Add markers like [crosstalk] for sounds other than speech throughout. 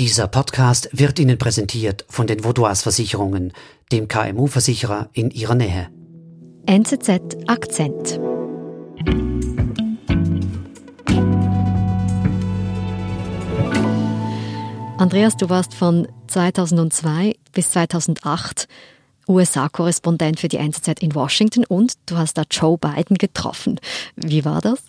Dieser Podcast wird Ihnen präsentiert von den Vaudois Versicherungen, dem KMU-Versicherer in Ihrer Nähe. NZZ Akzent. Andreas, du warst von 2002 bis 2008 USA-Korrespondent für die NZZ in Washington und du hast da Joe Biden getroffen. Wie war das?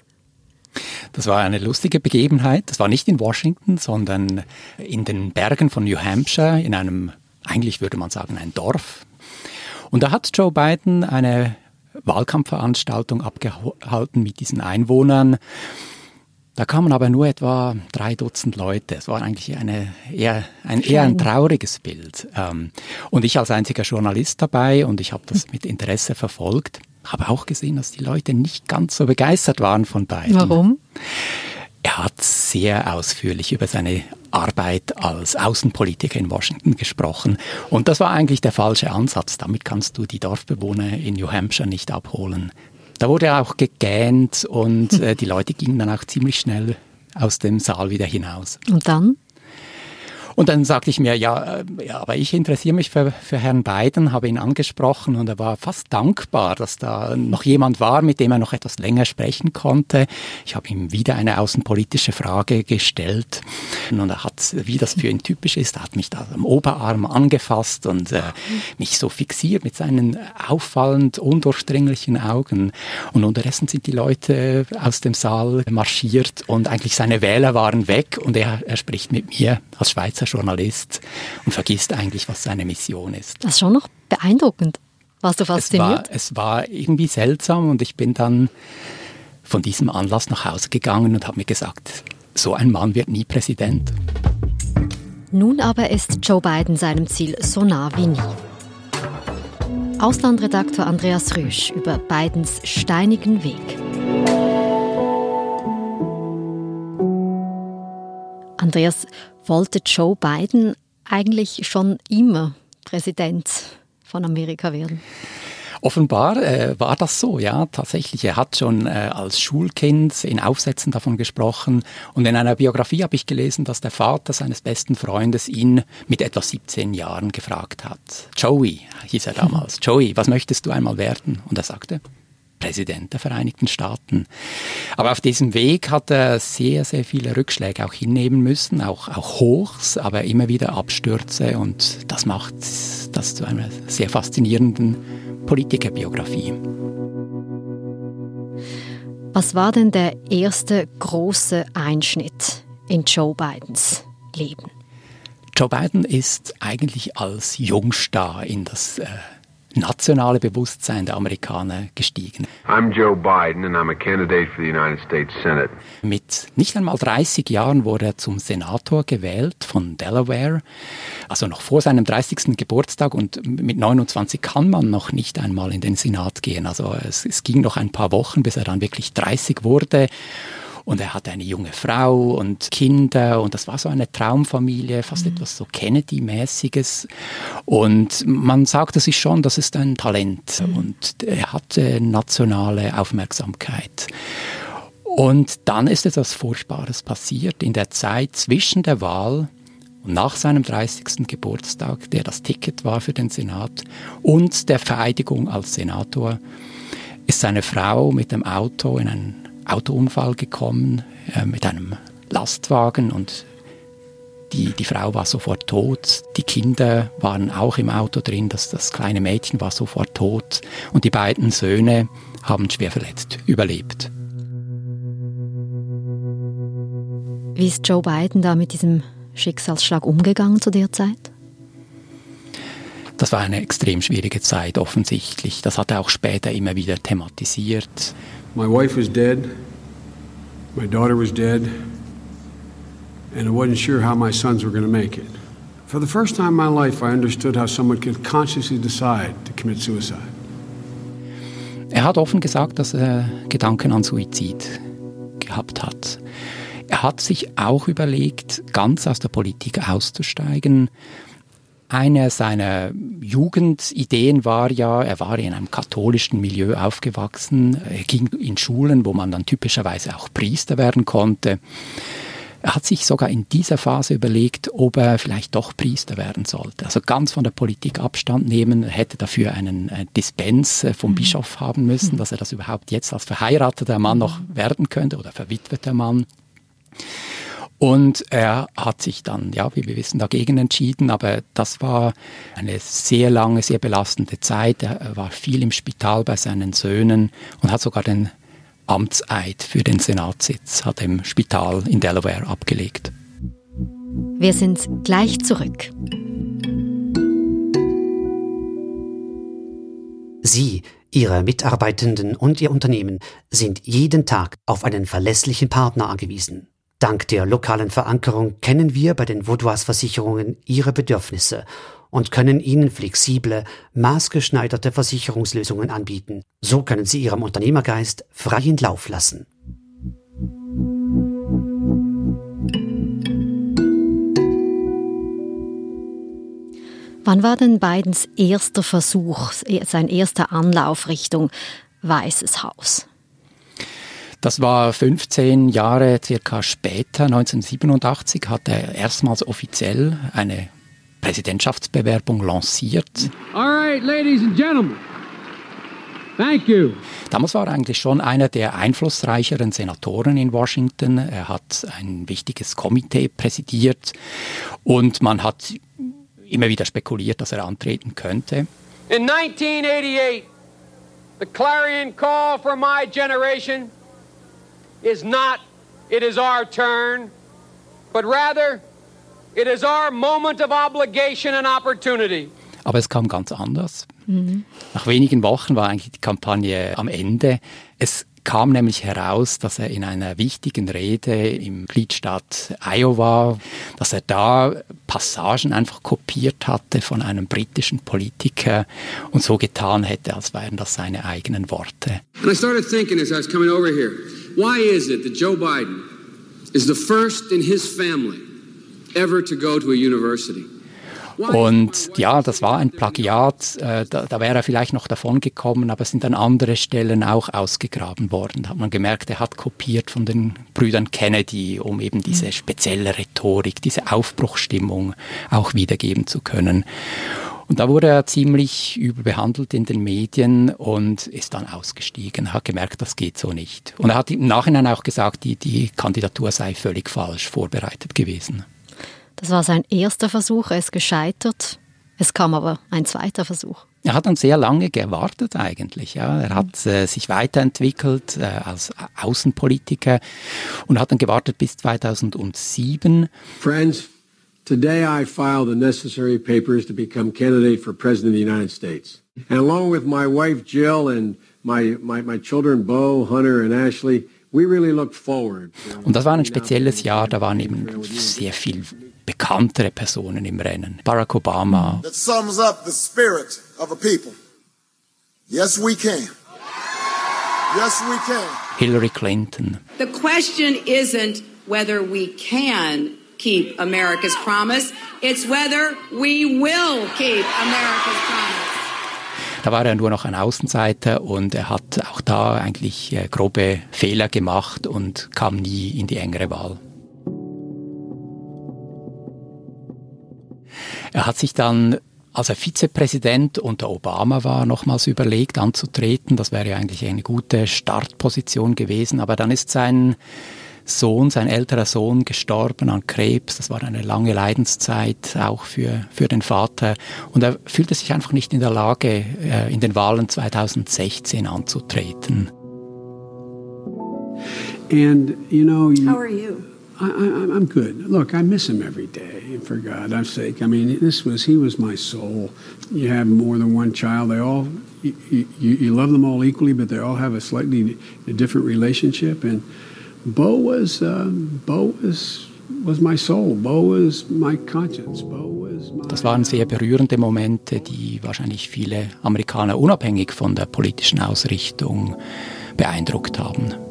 Das war eine lustige Begebenheit. Das war nicht in Washington, sondern in den Bergen von New Hampshire, in einem, eigentlich würde man sagen, ein Dorf. Und da hat Joe Biden eine Wahlkampfveranstaltung abgehalten mit diesen Einwohnern. Da kamen aber nur etwa drei Dutzend Leute. Es war eigentlich eine, eher, ein, eher ein trauriges Bild. Ähm, und ich als einziger Journalist dabei und ich habe das [laughs] mit Interesse verfolgt habe auch gesehen, dass die Leute nicht ganz so begeistert waren von beiden. Warum? Er hat sehr ausführlich über seine Arbeit als Außenpolitiker in Washington gesprochen. Und das war eigentlich der falsche Ansatz. Damit kannst du die Dorfbewohner in New Hampshire nicht abholen. Da wurde auch gegähnt und [laughs] äh, die Leute gingen dann auch ziemlich schnell aus dem Saal wieder hinaus. Und dann? Und dann sagte ich mir, ja, äh, ja aber ich interessiere mich für, für Herrn Biden, habe ihn angesprochen und er war fast dankbar, dass da noch jemand war, mit dem er noch etwas länger sprechen konnte. Ich habe ihm wieder eine außenpolitische Frage gestellt und er hat, wie das für ihn typisch ist, er hat mich da am Oberarm angefasst und äh, mich so fixiert mit seinen auffallend undurchdringlichen Augen. Und unterdessen sind die Leute aus dem Saal marschiert und eigentlich seine Wähler waren weg und er, er spricht mit mir als Schweizer Schweizer Journalist und vergisst eigentlich, was seine Mission ist. Das ist schon noch beeindruckend. Warst du fasziniert? Es war, es war irgendwie seltsam und ich bin dann von diesem Anlass nach Hause gegangen und habe mir gesagt, so ein Mann wird nie Präsident. Nun aber ist Joe Biden seinem Ziel so nah wie nie. Auslandredaktor Andreas Rüsch über Bidens steinigen Weg. Andreas, wollte Joe Biden eigentlich schon immer Präsident von Amerika werden? Offenbar äh, war das so, ja, tatsächlich. Er hat schon äh, als Schulkind in Aufsätzen davon gesprochen und in einer Biografie habe ich gelesen, dass der Vater seines besten Freundes ihn mit etwa 17 Jahren gefragt hat. Joey hieß er damals. [laughs] Joey, was möchtest du einmal werden? Und er sagte, Präsident der Vereinigten Staaten. Aber auf diesem Weg hat er sehr, sehr viele Rückschläge auch hinnehmen müssen, auch, auch Hochs, aber immer wieder Abstürze und das macht das zu einer sehr faszinierenden Politikerbiografie. Was war denn der erste große Einschnitt in Joe Bidens Leben? Joe Biden ist eigentlich als Jungstar in das äh, nationale Bewusstsein der Amerikaner gestiegen. I'm Joe Biden and I'm a candidate for the United States Senate. Mit nicht einmal 30 Jahren wurde er zum Senator gewählt von Delaware, also noch vor seinem 30. Geburtstag und mit 29 kann man noch nicht einmal in den Senat gehen. Also es, es ging noch ein paar Wochen, bis er dann wirklich 30 wurde. Und er hatte eine junge Frau und Kinder und das war so eine Traumfamilie, fast mhm. etwas so Kennedy-mäßiges. Und man sagte sich schon, das ist ein Talent mhm. und er hatte nationale Aufmerksamkeit. Und dann ist etwas Furchtbares passiert in der Zeit zwischen der Wahl und nach seinem 30. Geburtstag, der das Ticket war für den Senat, und der Vereidigung als Senator, ist seine Frau mit dem Auto in einen Autounfall gekommen äh, mit einem Lastwagen und die, die Frau war sofort tot, die Kinder waren auch im Auto drin, das, das kleine Mädchen war sofort tot und die beiden Söhne haben schwer verletzt überlebt. Wie ist Joe Biden da mit diesem Schicksalsschlag umgegangen zu der Zeit? Das war eine extrem schwierige Zeit offensichtlich. Das hat er auch später immer wieder thematisiert. My wife was dead, my daughter was dead, and I wasn't sure how my sons were going to make it. For the first time in my life, I understood how someone could consciously decide to commit suicide. Er hat offen gesagt, dass er Gedanken an Suizid gehabt hat. Er hat sich auch überlegt, ganz aus der Politik auszusteigen, eine seiner Jugendideen war ja, er war in einem katholischen Milieu aufgewachsen, er ging in Schulen, wo man dann typischerweise auch Priester werden konnte. Er hat sich sogar in dieser Phase überlegt, ob er vielleicht doch Priester werden sollte. Also ganz von der Politik Abstand nehmen, hätte dafür einen äh, Dispens äh, vom mhm. Bischof haben müssen, mhm. dass er das überhaupt jetzt als verheirateter Mann noch werden könnte oder verwitweter Mann. Und er hat sich dann, ja, wie wir wissen, dagegen entschieden, aber das war eine sehr lange, sehr belastende Zeit. Er war viel im Spital bei seinen Söhnen und hat sogar den Amtseid für den Senatssitz, hat im Spital in Delaware abgelegt. Wir sind gleich zurück. Sie, Ihre Mitarbeitenden und Ihr Unternehmen sind jeden Tag auf einen verlässlichen Partner angewiesen. Dank der lokalen Verankerung kennen wir bei den Vaudois Versicherungen Ihre Bedürfnisse und können Ihnen flexible, maßgeschneiderte Versicherungslösungen anbieten. So können Sie Ihrem Unternehmergeist freien Lauf lassen. Wann war denn Bidens erster Versuch, sein erster Anlauf Richtung Weißes Haus? Das war 15 Jahre circa später, 1987, hat er erstmals offiziell eine Präsidentschaftsbewerbung lanciert. All right, ladies and gentlemen. Thank you. Damals war er eigentlich schon einer der einflussreicheren Senatoren in Washington. Er hat ein wichtiges Komitee präsidiert und man hat immer wieder spekuliert, dass er antreten könnte. In 1988, the clarion call for my generation is not, it is our turn, but rather, it is our moment of obligation and opportunity. Aber es kam ganz anders. Mhm. Nach wenigen Wochen war eigentlich die Kampagne am Ende. Es kam nämlich heraus, dass er in einer wichtigen Rede im Gliedstaat Iowa, dass er da Passagen einfach kopiert hatte von einem britischen Politiker und so getan hätte, als wären das seine eigenen Worte. And I started thinking as I was coming over here, why is it that Joe Biden is the first in his family ever to go to a university? Und ja, das war ein Plagiat, äh, da, da, wäre er vielleicht noch davon gekommen, aber es sind dann andere Stellen auch ausgegraben worden. Da hat man gemerkt, er hat kopiert von den Brüdern Kennedy, um eben diese mhm. spezielle Rhetorik, diese Aufbruchstimmung auch wiedergeben zu können. Und da wurde er ziemlich überbehandelt in den Medien und ist dann ausgestiegen, hat gemerkt, das geht so nicht. Und er hat im Nachhinein auch gesagt, die, die Kandidatur sei völlig falsch vorbereitet gewesen. Das war sein erster Versuch, er ist gescheitert. Es kam aber ein zweiter Versuch. Er hat dann sehr lange gewartet eigentlich. Ja. Er hat äh, sich weiterentwickelt äh, als Außenpolitiker und hat dann gewartet bis 2007. Friends, today I file the necessary papers to become candidate for President of the United States. And along with my wife Jill and my, my, my children Bo, Hunter and Ashley, we really looked forward. Und das war ein spezielles Jahr, da waren eben sehr viel bekanntere Personen im Rennen. Barack Obama. That sums up the spirit of a people. Yes, we can. Yes, we can. Hillary Clinton. The question isn't whether we can keep America's promise, it's whether we will keep America's promise. Da war er nur noch ein Außenseiter und er hat auch da eigentlich äh, grobe Fehler gemacht und kam nie in die engere Wahl. Er hat sich dann als er Vizepräsident unter Obama war, nochmals überlegt anzutreten. Das wäre ja eigentlich eine gute Startposition gewesen. Aber dann ist sein Sohn, sein älterer Sohn, gestorben an Krebs. Das war eine lange Leidenszeit auch für, für den Vater. Und er fühlte sich einfach nicht in der Lage, äh, in den Wahlen 2016 anzutreten. And, you know, you, How are you? I, I'm good. Look, I miss him every day. For God's sake, I mean, this was he was my soul. You have more than one child; they all you, you, you love them all equally, but they all have a slightly different relationship. And Bo was um, Bo was was my soul. Bo was my conscience. Bo was my das waren sehr berührende Momente, die wahrscheinlich viele Amerikaner unabhängig von der politischen Ausrichtung beeindruckt haben.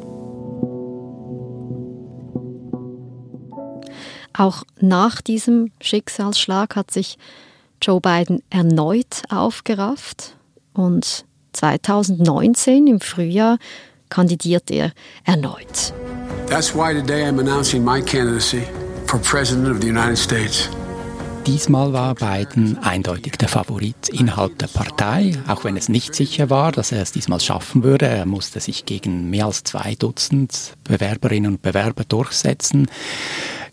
Auch nach diesem Schicksalsschlag hat sich Joe Biden erneut aufgerafft und 2019 im Frühjahr kandidiert er erneut. That's why today I'm announcing my candidacy for President of the United States. Diesmal war Biden eindeutig der Favorit innerhalb der Partei, auch wenn es nicht sicher war, dass er es diesmal schaffen würde. Er musste sich gegen mehr als zwei Dutzend Bewerberinnen und Bewerber durchsetzen.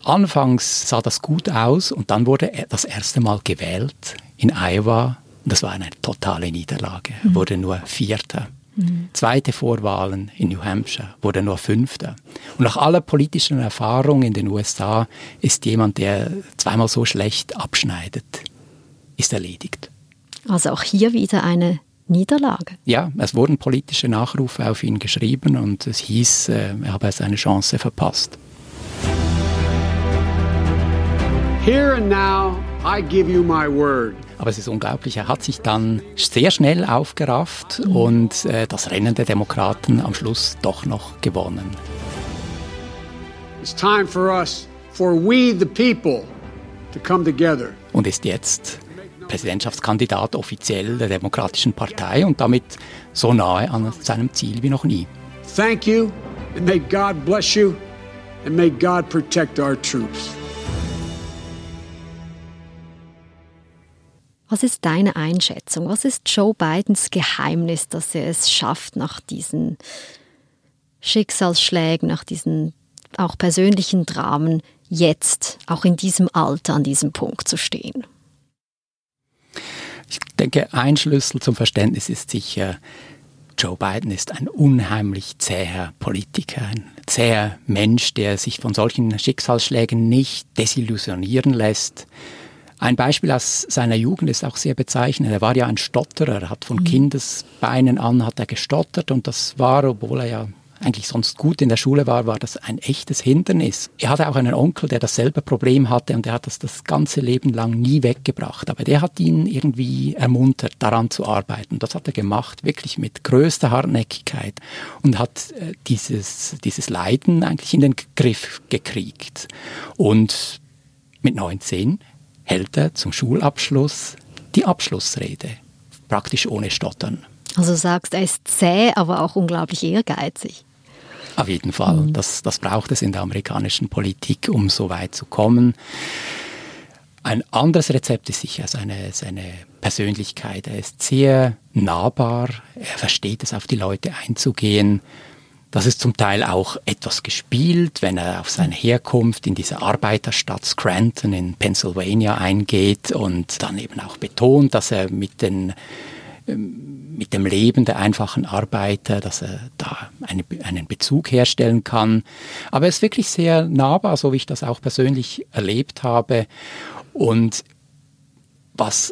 Anfangs sah das gut aus und dann wurde er das erste Mal gewählt in Iowa. Das war eine totale Niederlage. Er wurde nur Vierter. Mhm. Zweite Vorwahlen in New Hampshire wurde nur Fünfter. Und nach aller politischen Erfahrung in den USA ist jemand, der zweimal so schlecht abschneidet, ist erledigt. Also auch hier wieder eine Niederlage. Ja, es wurden politische Nachrufe auf ihn geschrieben und es hieß, äh, er habe seine Chance verpasst. Here and now, I give you my word. Aber es ist unglaublich, er hat sich dann sehr schnell aufgerafft und äh, das Rennen der Demokraten am Schluss doch noch gewonnen. It's time for us, for we the people, to come together. Und ist jetzt Präsidentschaftskandidat offiziell der Demokratischen Partei und damit so nahe an seinem Ziel wie noch nie. Thank you and may God bless you and may God protect our troops. Was ist deine Einschätzung? Was ist Joe Bidens Geheimnis, dass er es schafft, nach diesen Schicksalsschlägen, nach diesen auch persönlichen Dramen, jetzt auch in diesem Alter an diesem Punkt zu stehen? Ich denke, ein Schlüssel zum Verständnis ist sicher, Joe Biden ist ein unheimlich zäher Politiker, ein zäher Mensch, der sich von solchen Schicksalsschlägen nicht desillusionieren lässt, ein Beispiel aus seiner Jugend ist auch sehr bezeichnend. Er war ja ein Stotterer, er hat von mhm. Kindesbeinen an hat er gestottert und das war, obwohl er ja eigentlich sonst gut in der Schule war, war das ein echtes Hindernis. Er hatte auch einen Onkel, der dasselbe Problem hatte und er hat das das ganze Leben lang nie weggebracht. Aber der hat ihn irgendwie ermuntert, daran zu arbeiten. Das hat er gemacht, wirklich mit größter Hartnäckigkeit und hat äh, dieses, dieses Leiden eigentlich in den Griff gekriegt. Und mit 19 hält er zum Schulabschluss die Abschlussrede, praktisch ohne Stottern. Also sagst, er ist zäh, aber auch unglaublich ehrgeizig. Auf jeden Fall. Mhm. Das, das braucht es in der amerikanischen Politik, um so weit zu kommen. Ein anderes Rezept ist sicher seine, seine Persönlichkeit. Er ist sehr nahbar, er versteht es, auf die Leute einzugehen. Das ist zum Teil auch etwas gespielt, wenn er auf seine Herkunft in diese Arbeiterstadt Scranton in Pennsylvania eingeht und dann eben auch betont, dass er mit den ähm, mit dem Leben der einfachen Arbeiter, dass er da eine, einen Bezug herstellen kann. Aber er ist wirklich sehr nahbar, so wie ich das auch persönlich erlebt habe. Und was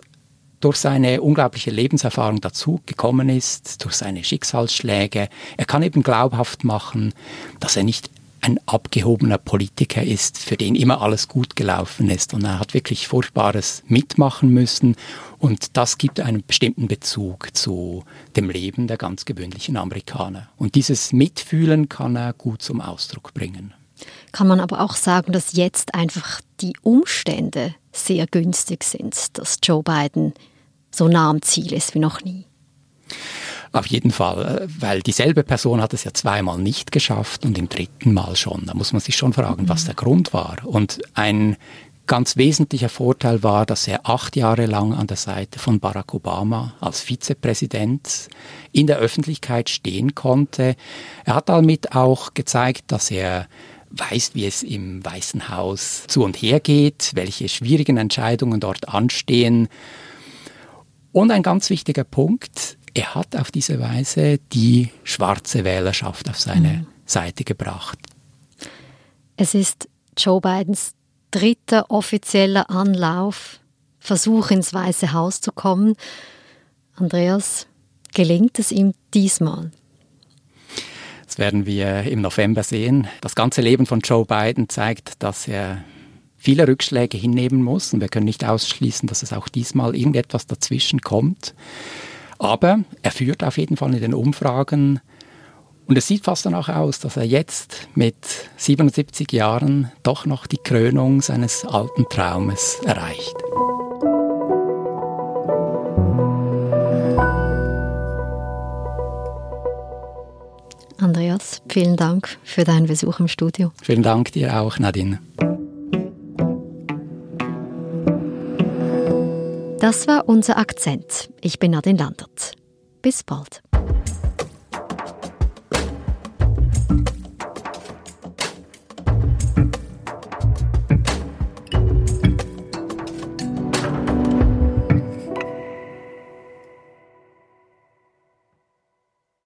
durch seine unglaubliche Lebenserfahrung dazu gekommen ist, durch seine Schicksalsschläge. Er kann eben glaubhaft machen, dass er nicht ein abgehobener Politiker ist, für den immer alles gut gelaufen ist. Und er hat wirklich Furchtbares mitmachen müssen. Und das gibt einen bestimmten Bezug zu dem Leben der ganz gewöhnlichen Amerikaner. Und dieses Mitfühlen kann er gut zum Ausdruck bringen. Kann man aber auch sagen, dass jetzt einfach die Umstände sehr günstig sind, dass Joe Biden so nah am Ziel ist wie noch nie. Auf jeden Fall, äh, weil dieselbe Person hat es ja zweimal nicht geschafft und im dritten Mal schon. Da muss man sich schon fragen, mhm. was der Grund war. Und ein ganz wesentlicher Vorteil war, dass er acht Jahre lang an der Seite von Barack Obama als Vizepräsident in der Öffentlichkeit stehen konnte. Er hat damit auch gezeigt, dass er weiß, wie es im Weißen Haus zu und her geht, welche schwierigen Entscheidungen dort anstehen. Und ein ganz wichtiger Punkt, er hat auf diese Weise die schwarze Wählerschaft auf seine mhm. Seite gebracht. Es ist Joe Bidens dritter offizieller Anlauf, Versuch ins Weiße Haus zu kommen. Andreas, gelingt es ihm diesmal? Das werden wir im November sehen. Das ganze Leben von Joe Biden zeigt, dass er viele Rückschläge hinnehmen muss und wir können nicht ausschließen, dass es auch diesmal irgendetwas dazwischen kommt. Aber er führt auf jeden Fall in den Umfragen und es sieht fast danach aus, dass er jetzt mit 77 Jahren doch noch die Krönung seines alten Traumes erreicht. Andreas, vielen Dank für deinen Besuch im Studio. Vielen Dank dir auch, Nadine. Das war unser Akzent. Ich bin Nadine Landert. Bis bald.